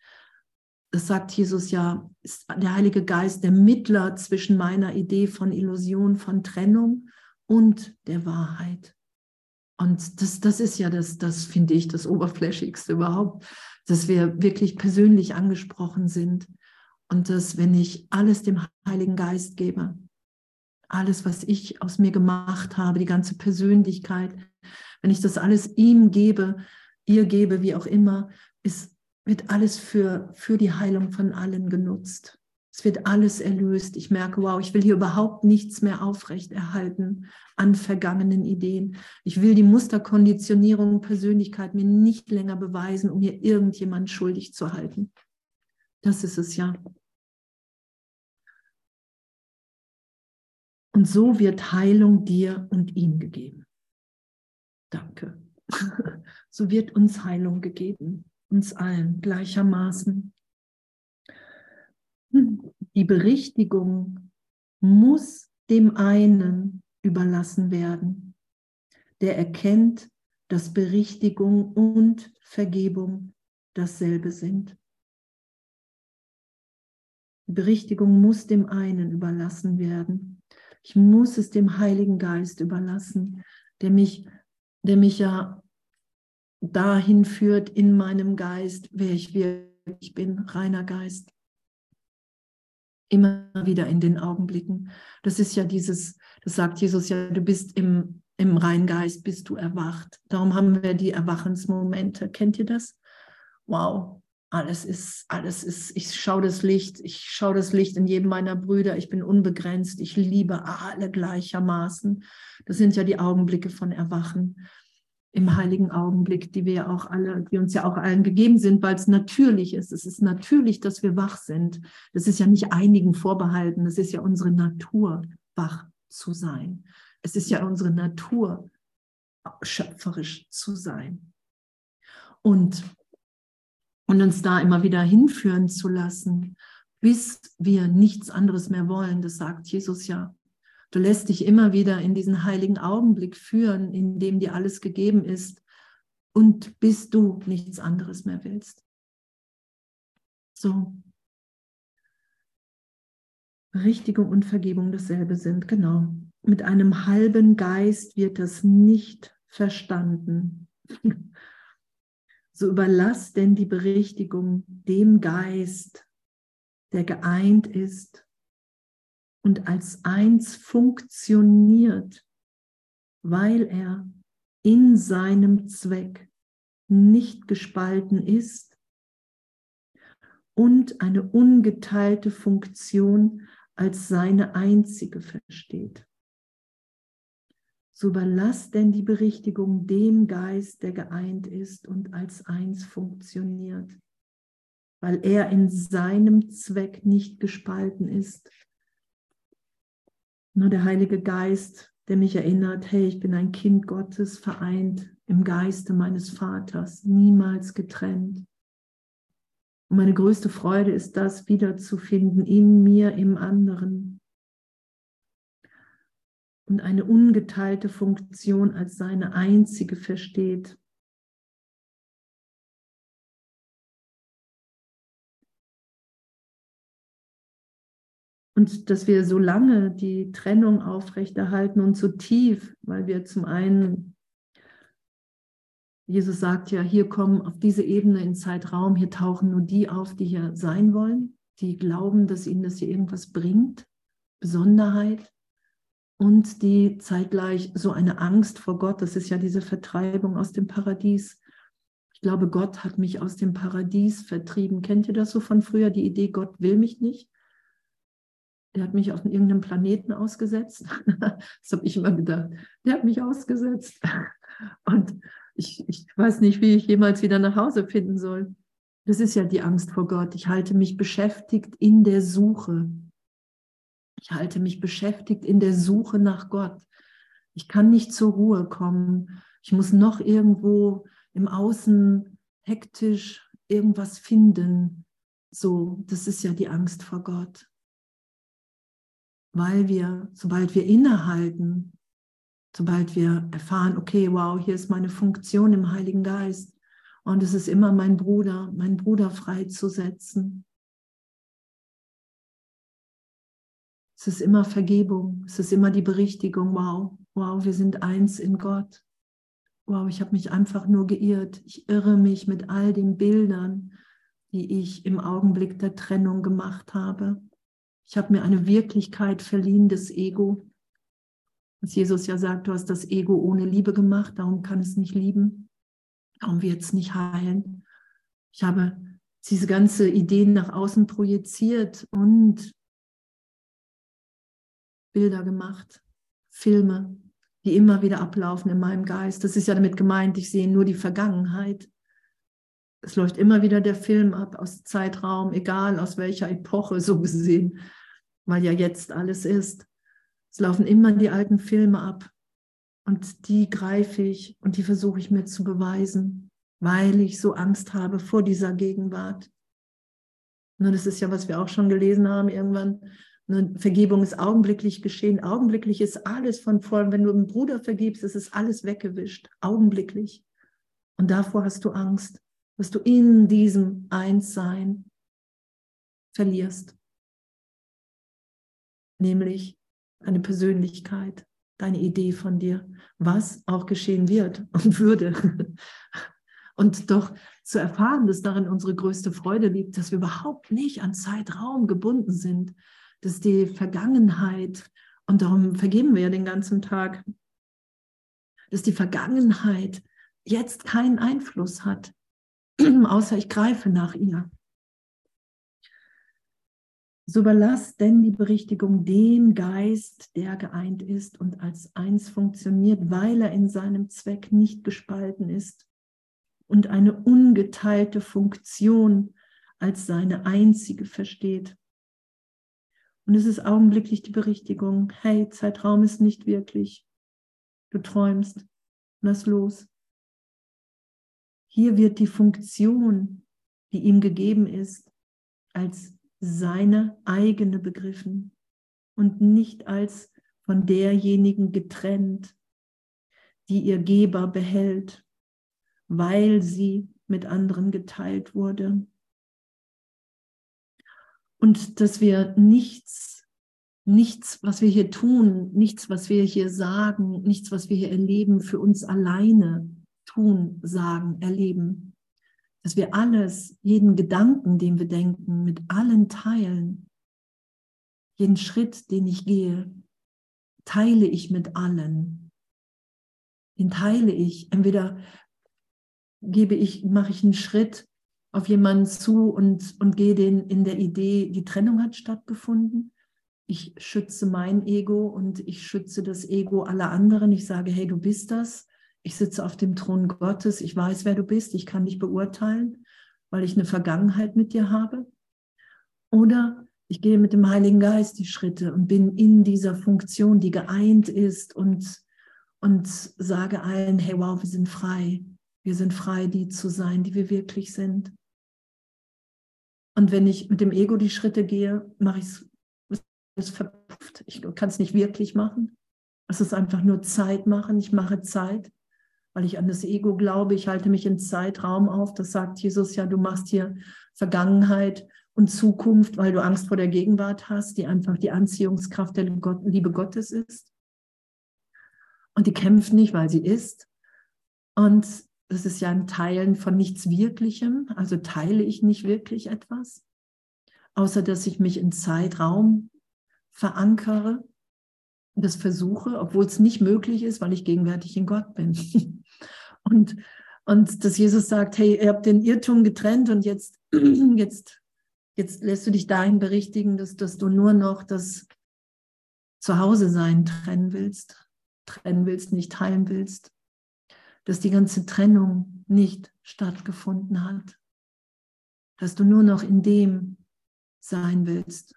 das sagt Jesus ja, ist der Heilige Geist der Mittler zwischen meiner Idee von Illusion, von Trennung und der Wahrheit. Und das, das ist ja das, das finde ich, das Oberflächigste überhaupt, dass wir wirklich persönlich angesprochen sind und dass, wenn ich alles dem Heiligen Geist gebe, alles, was ich aus mir gemacht habe, die ganze Persönlichkeit, wenn ich das alles ihm gebe, ihr gebe, wie auch immer, ist wird alles für, für die Heilung von allen genutzt. Es wird alles erlöst. Ich merke, wow, ich will hier überhaupt nichts mehr aufrechterhalten an vergangenen Ideen. Ich will die Musterkonditionierung Persönlichkeit mir nicht länger beweisen, um mir irgendjemand schuldig zu halten. Das ist es ja. Und so wird Heilung dir und ihm gegeben. Danke. So wird uns Heilung gegeben uns allen gleichermaßen. Die Berichtigung muss dem einen überlassen werden, der erkennt, dass Berichtigung und Vergebung dasselbe sind. Die Berichtigung muss dem einen überlassen werden. Ich muss es dem Heiligen Geist überlassen, der mich, der mich ja dahin führt in meinem Geist, wer ich wirklich bin, reiner Geist. Immer wieder in den Augenblicken. Das ist ja dieses, das sagt Jesus ja, du bist im, im reinen Geist, bist du erwacht. Darum haben wir die Erwachensmomente. Kennt ihr das? Wow, alles ist, alles ist, ich schaue das Licht, ich schaue das Licht in jedem meiner Brüder, ich bin unbegrenzt, ich liebe alle gleichermaßen. Das sind ja die Augenblicke von Erwachen im heiligen Augenblick, die wir auch alle, die uns ja auch allen gegeben sind, weil es natürlich ist. Es ist natürlich, dass wir wach sind. Das ist ja nicht einigen vorbehalten. Es ist ja unsere Natur, wach zu sein. Es ist ja unsere Natur, schöpferisch zu sein. Und, und uns da immer wieder hinführen zu lassen bis wir nichts anderes mehr wollen. Das sagt Jesus ja. Du lässt dich immer wieder in diesen heiligen Augenblick führen, in dem dir alles gegeben ist und bis du nichts anderes mehr willst. So. Berichtigung und Vergebung dasselbe sind, genau. Mit einem halben Geist wird das nicht verstanden. So überlass denn die Berichtigung dem Geist, der geeint ist und als eins funktioniert, weil er in seinem Zweck nicht gespalten ist und eine ungeteilte Funktion als seine einzige versteht. So überlass denn die Berichtigung dem Geist, der geeint ist und als eins funktioniert, weil er in seinem Zweck nicht gespalten ist. Der Heilige Geist, der mich erinnert, hey, ich bin ein Kind Gottes, vereint im Geiste meines Vaters, niemals getrennt. Und meine größte Freude ist das wiederzufinden in mir, im anderen. Und eine ungeteilte Funktion als seine einzige versteht. Und dass wir so lange die Trennung aufrechterhalten und so tief, weil wir zum einen Jesus sagt ja, hier kommen auf diese Ebene in Zeitraum, hier tauchen nur die auf, die hier sein wollen, die glauben, dass ihnen das hier irgendwas bringt, Besonderheit und die zeitgleich so eine Angst vor Gott, das ist ja diese Vertreibung aus dem Paradies. Ich glaube, Gott hat mich aus dem Paradies vertrieben. Kennt ihr das so von früher, die Idee, Gott will mich nicht? Der hat mich auf irgendeinem Planeten ausgesetzt. das habe ich immer gedacht. Der hat mich ausgesetzt. Und ich, ich weiß nicht, wie ich jemals wieder nach Hause finden soll. Das ist ja die Angst vor Gott. Ich halte mich beschäftigt in der Suche. Ich halte mich beschäftigt in der Suche nach Gott. Ich kann nicht zur Ruhe kommen. Ich muss noch irgendwo im Außen hektisch irgendwas finden. So, das ist ja die Angst vor Gott. Weil wir, sobald wir innehalten, sobald wir erfahren, okay, wow, hier ist meine Funktion im Heiligen Geist und es ist immer mein Bruder, mein Bruder freizusetzen. Es ist immer Vergebung, es ist immer die Berichtigung, wow, wow, wir sind eins in Gott. Wow, ich habe mich einfach nur geirrt. Ich irre mich mit all den Bildern, die ich im Augenblick der Trennung gemacht habe. Ich habe mir eine Wirklichkeit verliehen des Ego, dass Jesus ja sagt, du hast das Ego ohne Liebe gemacht, darum kann es nicht lieben, darum wird es nicht heilen. Ich habe diese ganze Ideen nach außen projiziert und Bilder gemacht, Filme, die immer wieder ablaufen in meinem Geist. Das ist ja damit gemeint, ich sehe nur die Vergangenheit. Es läuft immer wieder der Film ab aus Zeitraum, egal aus welcher Epoche so gesehen, weil ja jetzt alles ist. Es laufen immer die alten Filme ab und die greife ich und die versuche ich mir zu beweisen, weil ich so Angst habe vor dieser Gegenwart. Und das ist ja, was wir auch schon gelesen haben irgendwann. Eine Vergebung ist augenblicklich geschehen. Augenblicklich ist alles von vorn. Wenn du einem Bruder vergibst, ist es alles weggewischt. Augenblicklich. Und davor hast du Angst, dass du in diesem Einssein verlierst. Nämlich deine Persönlichkeit, deine Idee von dir, was auch geschehen wird und würde. Und doch zu erfahren, dass darin unsere größte Freude liegt, dass wir überhaupt nicht an Zeitraum gebunden sind, dass die Vergangenheit, und darum vergeben wir ja den ganzen Tag, dass die Vergangenheit jetzt keinen Einfluss hat, außer ich greife nach ihr. So überlass denn die Berichtigung dem Geist, der geeint ist und als eins funktioniert, weil er in seinem Zweck nicht gespalten ist und eine ungeteilte Funktion als seine einzige versteht. Und es ist augenblicklich die Berichtigung, hey, Zeitraum ist nicht wirklich. Du träumst, lass los. Hier wird die Funktion, die ihm gegeben ist, als seine eigene begriffen und nicht als von derjenigen getrennt, die ihr Geber behält, weil sie mit anderen geteilt wurde. Und dass wir nichts, nichts, was wir hier tun, nichts, was wir hier sagen, nichts, was wir hier erleben, für uns alleine tun, sagen, erleben. Dass wir alles, jeden Gedanken, den wir denken, mit allen teilen. Jeden Schritt, den ich gehe, teile ich mit allen. Den teile ich. Entweder gebe ich, mache ich einen Schritt auf jemanden zu und, und gehe den in der Idee, die Trennung hat stattgefunden. Ich schütze mein Ego und ich schütze das Ego aller anderen. Ich sage, hey, du bist das. Ich sitze auf dem Thron Gottes. Ich weiß, wer du bist. Ich kann dich beurteilen, weil ich eine Vergangenheit mit dir habe. Oder ich gehe mit dem Heiligen Geist die Schritte und bin in dieser Funktion, die geeint ist und, und sage allen, hey, wow, wir sind frei. Wir sind frei, die zu sein, die wir wirklich sind. Und wenn ich mit dem Ego die Schritte gehe, mache ich es, verpufft. Ich kann es nicht wirklich machen. Es ist einfach nur Zeit machen. Ich mache Zeit, weil ich an das Ego glaube. Ich halte mich in Zeitraum auf. Das sagt Jesus ja, du machst hier Vergangenheit und Zukunft, weil du Angst vor der Gegenwart hast, die einfach die Anziehungskraft der Liebe Gottes ist. Und die kämpft nicht, weil sie ist. Und das ist ja ein Teilen von nichts Wirklichem, also teile ich nicht wirklich etwas, außer dass ich mich in Zeitraum verankere, das versuche, obwohl es nicht möglich ist, weil ich gegenwärtig in Gott bin. und, und dass Jesus sagt, hey, ihr habt den Irrtum getrennt und jetzt, jetzt, jetzt lässt du dich dahin berichtigen, dass, dass du nur noch das Zuhause sein trennen willst, trennen willst, nicht teilen willst dass die ganze Trennung nicht stattgefunden hat, dass du nur noch in dem sein willst,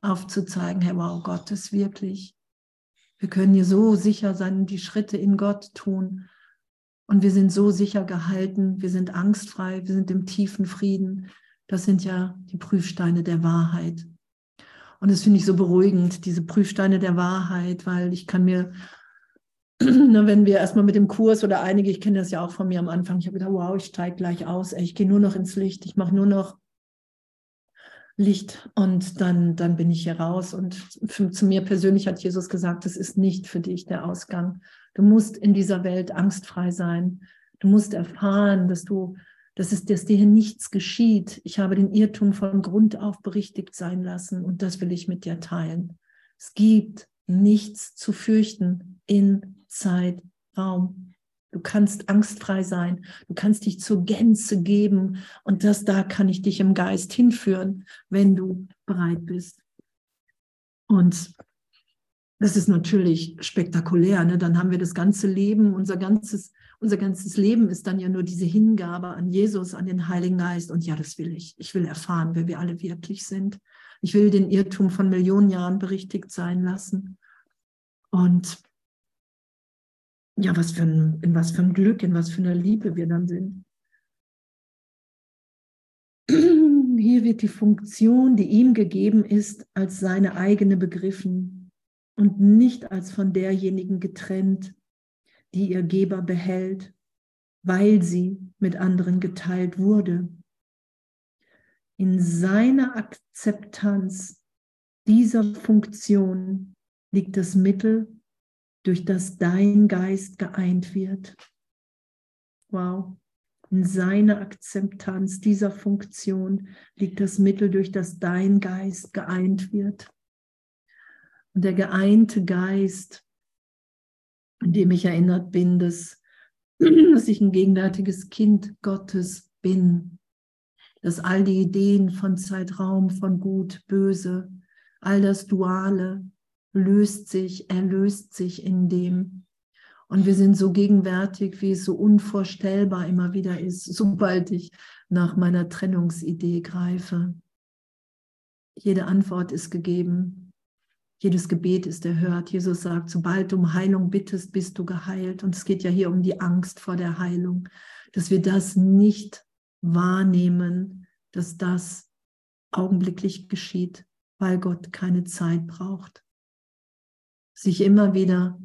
aufzuzeigen, hey, wow, Gott ist wirklich. Wir können hier so sicher sein, die Schritte in Gott tun. Und wir sind so sicher gehalten, wir sind angstfrei, wir sind im tiefen Frieden. Das sind ja die Prüfsteine der Wahrheit. Und das finde ich so beruhigend, diese Prüfsteine der Wahrheit, weil ich kann mir Ne, wenn wir erstmal mit dem Kurs oder einige, ich kenne das ja auch von mir am Anfang, ich habe gedacht, wow, ich steige gleich aus, ey, ich gehe nur noch ins Licht, ich mache nur noch Licht und dann, dann bin ich hier raus. Und für, zu mir persönlich hat Jesus gesagt, das ist nicht für dich der Ausgang. Du musst in dieser Welt angstfrei sein. Du musst erfahren, dass du, dass es, dass dir hier nichts geschieht. Ich habe den Irrtum von Grund auf berichtigt sein lassen und das will ich mit dir teilen. Es gibt nichts zu fürchten in Zeit, Raum. Du kannst angstfrei sein. Du kannst dich zur Gänze geben. Und das da kann ich dich im Geist hinführen, wenn du bereit bist. Und das ist natürlich spektakulär. Ne? Dann haben wir das ganze Leben, unser ganzes, unser ganzes Leben ist dann ja nur diese Hingabe an Jesus, an den Heiligen Geist. Und ja, das will ich. Ich will erfahren, wer wir alle wirklich sind. Ich will den Irrtum von Millionen Jahren berichtigt sein lassen. Und ja, was für ein, in was für ein Glück, in was für eine Liebe wir dann sind. Hier wird die Funktion, die ihm gegeben ist, als seine eigene begriffen und nicht als von derjenigen getrennt, die ihr Geber behält, weil sie mit anderen geteilt wurde. In seiner Akzeptanz dieser Funktion liegt das Mittel durch das dein Geist geeint wird. Wow. In seiner Akzeptanz dieser Funktion liegt das Mittel, durch das dein Geist geeint wird. Und der geeinte Geist, in dem ich erinnert bin, dass, dass ich ein gegenwärtiges Kind Gottes bin, dass all die Ideen von Zeitraum, von Gut, Böse, all das Duale, löst sich, erlöst sich in dem. Und wir sind so gegenwärtig, wie es so unvorstellbar immer wieder ist, sobald ich nach meiner Trennungsidee greife. Jede Antwort ist gegeben. Jedes Gebet ist erhört. Jesus sagt, sobald du um Heilung bittest, bist du geheilt. Und es geht ja hier um die Angst vor der Heilung, dass wir das nicht wahrnehmen, dass das augenblicklich geschieht, weil Gott keine Zeit braucht. Sich immer wieder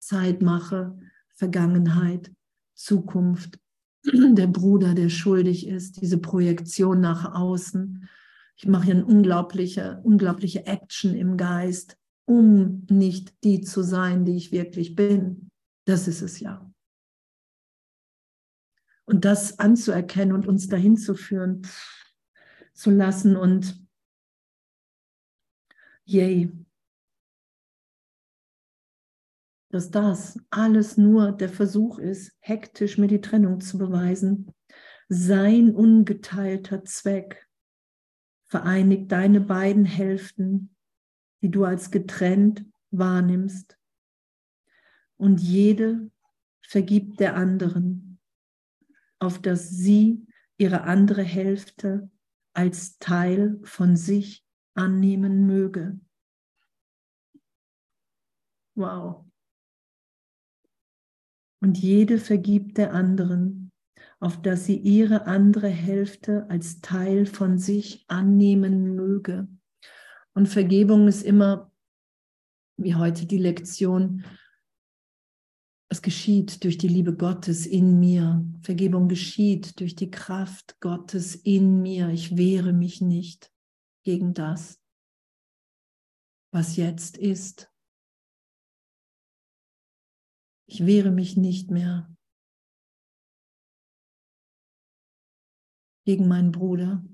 Zeit mache, Vergangenheit, Zukunft, der Bruder, der schuldig ist, diese Projektion nach außen. Ich mache hier eine unglaubliche, unglaubliche Action im Geist, um nicht die zu sein, die ich wirklich bin. Das ist es ja. Und das anzuerkennen und uns dahin zu führen, zu lassen und yay, dass das alles nur der Versuch ist, hektisch mir die Trennung zu beweisen. Sein ungeteilter Zweck vereinigt deine beiden Hälften, die du als getrennt wahrnimmst. Und jede vergibt der anderen, auf dass sie ihre andere Hälfte als Teil von sich annehmen möge. Wow und jede vergibt der anderen, auf dass sie ihre andere Hälfte als Teil von sich annehmen möge. Und Vergebung ist immer, wie heute die Lektion, es geschieht durch die Liebe Gottes in mir. Vergebung geschieht durch die Kraft Gottes in mir. Ich wehre mich nicht gegen das, was jetzt ist. Ich wehre mich nicht mehr gegen meinen Bruder.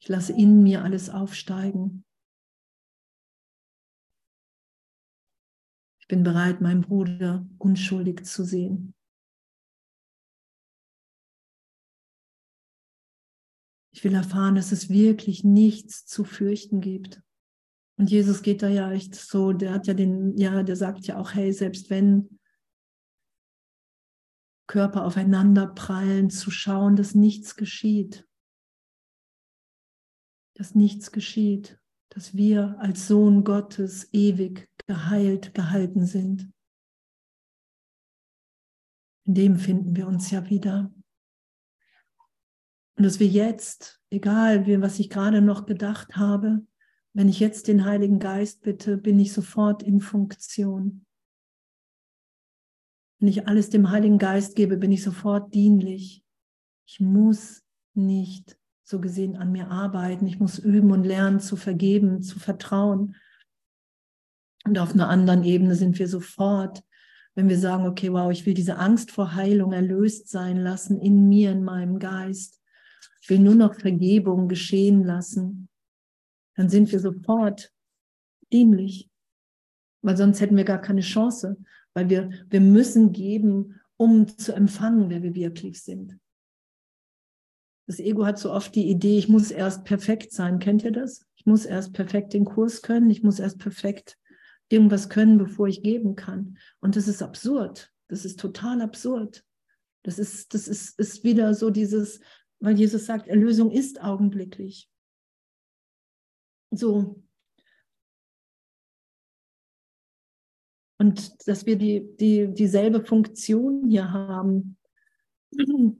Ich lasse in mir alles aufsteigen. Ich bin bereit, meinen Bruder unschuldig zu sehen. Ich will erfahren, dass es wirklich nichts zu fürchten gibt. Und Jesus geht da ja echt so, der hat ja den, ja, der sagt ja auch, hey, selbst wenn Körper aufeinander prallen, zu schauen, dass nichts geschieht. Dass nichts geschieht, dass wir als Sohn Gottes ewig geheilt gehalten sind. In dem finden wir uns ja wieder. Und dass wir jetzt, egal was ich gerade noch gedacht habe, wenn ich jetzt den Heiligen Geist bitte, bin ich sofort in Funktion. Wenn ich alles dem Heiligen Geist gebe, bin ich sofort dienlich. Ich muss nicht so gesehen an mir arbeiten. Ich muss üben und lernen zu vergeben, zu vertrauen. Und auf einer anderen Ebene sind wir sofort, wenn wir sagen, okay, wow, ich will diese Angst vor Heilung erlöst sein lassen in mir, in meinem Geist. Ich will nur noch Vergebung geschehen lassen dann sind wir sofort dienlich. Weil sonst hätten wir gar keine Chance, weil wir, wir müssen geben, um zu empfangen, wer wir wirklich sind. Das Ego hat so oft die Idee, ich muss erst perfekt sein. Kennt ihr das? Ich muss erst perfekt den Kurs können, ich muss erst perfekt irgendwas können, bevor ich geben kann. Und das ist absurd. Das ist total absurd. Das ist, das ist, ist wieder so dieses, weil Jesus sagt, Erlösung ist augenblicklich. So. Und dass wir die, die, dieselbe Funktion hier haben,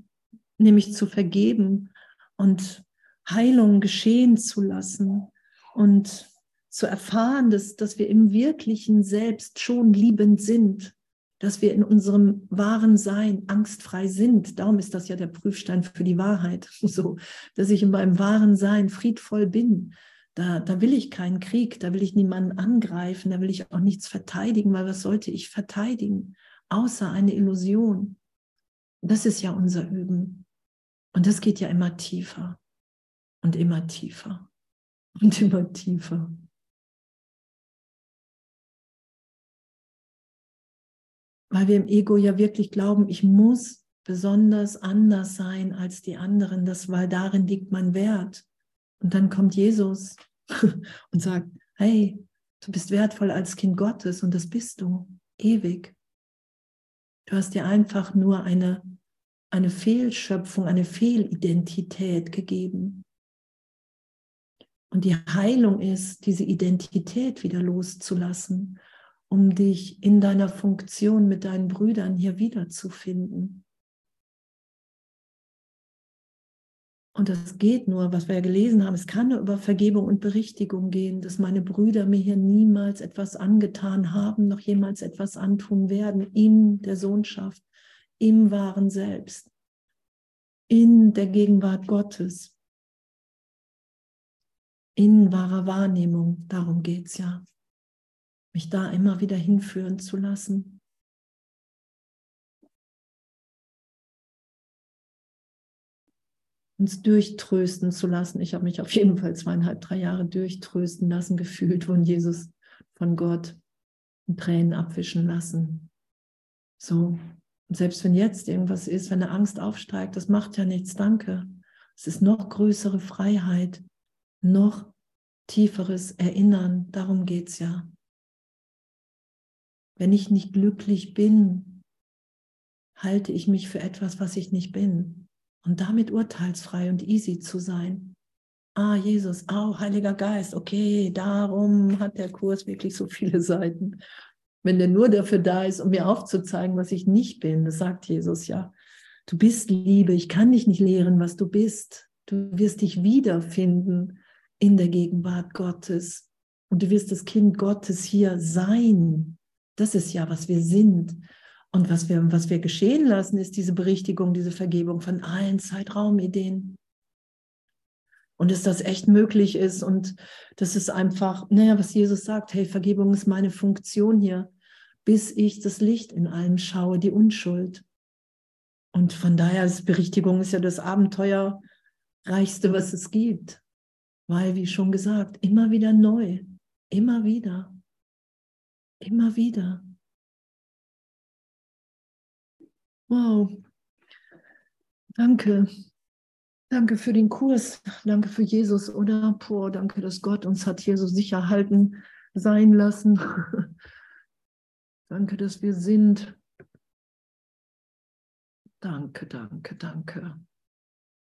nämlich zu vergeben und Heilung geschehen zu lassen und zu erfahren, dass, dass wir im wirklichen Selbst schon liebend sind, dass wir in unserem wahren Sein angstfrei sind. Darum ist das ja der Prüfstein für die Wahrheit, so, dass ich in meinem wahren Sein friedvoll bin, da, da will ich keinen Krieg, da will ich niemanden angreifen, da will ich auch nichts verteidigen, weil was sollte ich verteidigen, außer eine Illusion? Das ist ja unser Üben. Und das geht ja immer tiefer und immer tiefer und immer tiefer. Weil wir im Ego ja wirklich glauben, ich muss besonders anders sein als die anderen, das, weil darin liegt mein Wert. Und dann kommt Jesus und sagt, hey, du bist wertvoll als Kind Gottes und das bist du ewig. Du hast dir einfach nur eine, eine Fehlschöpfung, eine Fehlidentität gegeben. Und die Heilung ist, diese Identität wieder loszulassen, um dich in deiner Funktion mit deinen Brüdern hier wiederzufinden. Und das geht nur, was wir ja gelesen haben, es kann nur über Vergebung und Berichtigung gehen, dass meine Brüder mir hier niemals etwas angetan haben, noch jemals etwas antun werden in der Sohnschaft, im wahren Selbst, in der Gegenwart Gottes, in wahrer Wahrnehmung. Darum geht es ja, mich da immer wieder hinführen zu lassen. Uns durchtrösten zu lassen. Ich habe mich auf jeden Fall zweieinhalb, drei Jahre durchtrösten lassen, gefühlt von Jesus, von Gott Tränen abwischen lassen. So, und selbst wenn jetzt irgendwas ist, wenn eine Angst aufsteigt, das macht ja nichts, danke. Es ist noch größere Freiheit, noch tieferes Erinnern, darum geht es ja. Wenn ich nicht glücklich bin, halte ich mich für etwas, was ich nicht bin und damit urteilsfrei und easy zu sein. Ah, Jesus, oh, Heiliger Geist, okay, darum hat der Kurs wirklich so viele Seiten. Wenn der nur dafür da ist, um mir aufzuzeigen, was ich nicht bin, das sagt Jesus ja. Du bist Liebe, ich kann dich nicht lehren, was du bist. Du wirst dich wiederfinden in der Gegenwart Gottes. Und du wirst das Kind Gottes hier sein. Das ist ja, was wir sind. Und was wir, was wir geschehen lassen, ist diese Berichtigung, diese Vergebung von allen Zeitraumideen. Und dass das echt möglich ist und das ist einfach, naja, was Jesus sagt, hey, Vergebung ist meine Funktion hier, bis ich das Licht in allem schaue, die Unschuld. Und von daher ist Berichtigung ist ja das Abenteuerreichste, was es gibt. Weil, wie schon gesagt, immer wieder neu, immer wieder, immer wieder. Wow. Danke. Danke für den Kurs. Danke für Jesus, oder? Boah, danke, dass Gott uns hat hier so sicher halten sein lassen. danke, dass wir sind. Danke, danke, danke.